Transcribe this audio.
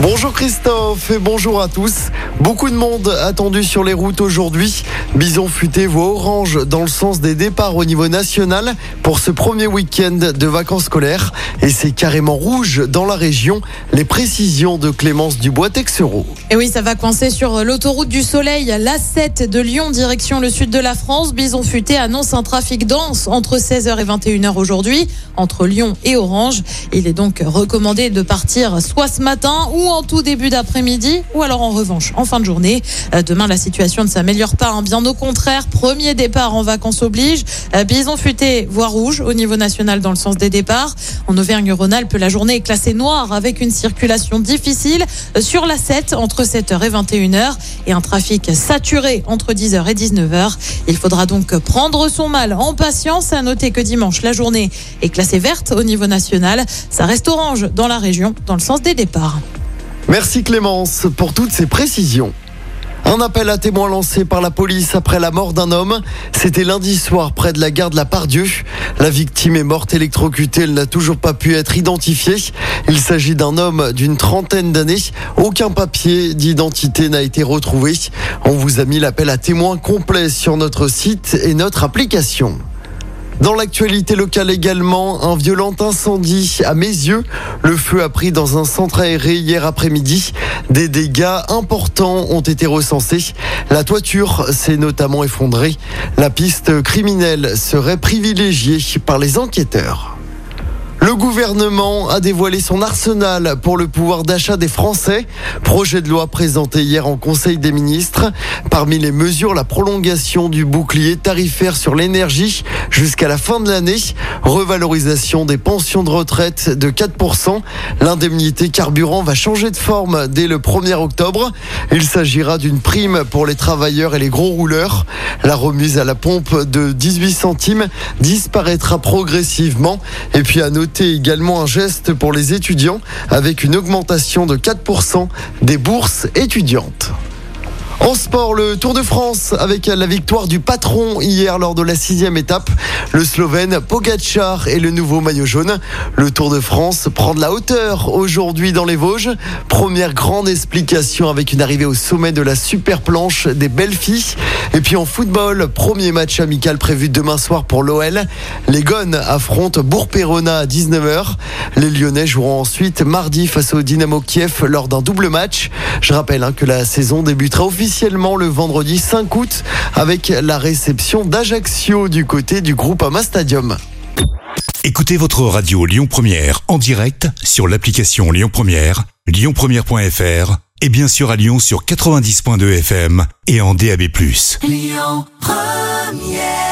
Bonjour Christophe et bonjour à tous. Beaucoup de monde attendu sur les routes aujourd'hui. Bison futé voit orange dans le sens des départs au niveau national pour ce premier week-end de vacances scolaires. Et c'est carrément rouge dans la région. Les précisions de Clémence Dubois-Texereau. Et oui, ça va coincer sur l'autoroute du Soleil, l'A7 de Lyon, direction le sud de la France. Bison futé annonce un trafic dense entre 16h et 21h aujourd'hui, entre Lyon et Orange. Il est donc recommandé de partir soit ce matin ou en tout début d'après-midi, ou alors en revanche en fin de journée. Euh, demain, la situation ne s'améliore pas, hein. bien au contraire. Premier départ en vacances oblige. Euh, bison futé, voie rouge au niveau national dans le sens des départs. En Auvergne-Rhône-Alpes, la journée est classée noire avec une circulation difficile euh, sur la 7 entre 7h et 21h et un trafic saturé entre 10h et 19h. Il faudra donc prendre son mal en patience. À noter que dimanche, la journée est classée verte au niveau national. Ça reste orange dans la région dans le sens des départs. Merci Clémence pour toutes ces précisions. Un appel à témoins lancé par la police après la mort d'un homme. C'était lundi soir près de la gare de la Pardieu. La victime est morte électrocutée. Elle n'a toujours pas pu être identifiée. Il s'agit d'un homme d'une trentaine d'années. Aucun papier d'identité n'a été retrouvé. On vous a mis l'appel à témoins complet sur notre site et notre application. Dans l'actualité locale également, un violent incendie à mes yeux. Le feu a pris dans un centre aéré hier après-midi. Des dégâts importants ont été recensés. La toiture s'est notamment effondrée. La piste criminelle serait privilégiée par les enquêteurs. Le gouvernement a dévoilé son arsenal pour le pouvoir d'achat des Français. Projet de loi présenté hier en Conseil des ministres. Parmi les mesures, la prolongation du bouclier tarifaire sur l'énergie jusqu'à la fin de l'année. Revalorisation des pensions de retraite de 4%. L'indemnité carburant va changer de forme dès le 1er octobre. Il s'agira d'une prime pour les travailleurs et les gros rouleurs. La remise à la pompe de 18 centimes disparaîtra progressivement. Et puis à noter également un geste pour les étudiants avec une augmentation de 4% des bourses étudiantes. En sport, le Tour de France avec la victoire du patron hier lors de la sixième étape. Le Slovène Pogacar et le nouveau maillot jaune. Le Tour de France prend de la hauteur aujourd'hui dans les Vosges. Première grande explication avec une arrivée au sommet de la super planche des belles filles. Et puis en football, premier match amical prévu demain soir pour l'OL. Les Gones affrontent Bourg-Perona à 19h. Les Lyonnais joueront ensuite mardi face au Dynamo Kiev lors d'un double match. Je rappelle hein, que la saison débutera officiellement officiellement le vendredi 5 août avec la réception d'Ajaccio du côté du groupe Ama Stadium. Écoutez votre radio Lyon Première en direct sur l'application Lyon Première, lyonpremière.fr et bien sûr à Lyon sur 90.2 FM et en DAB+. Lyon Première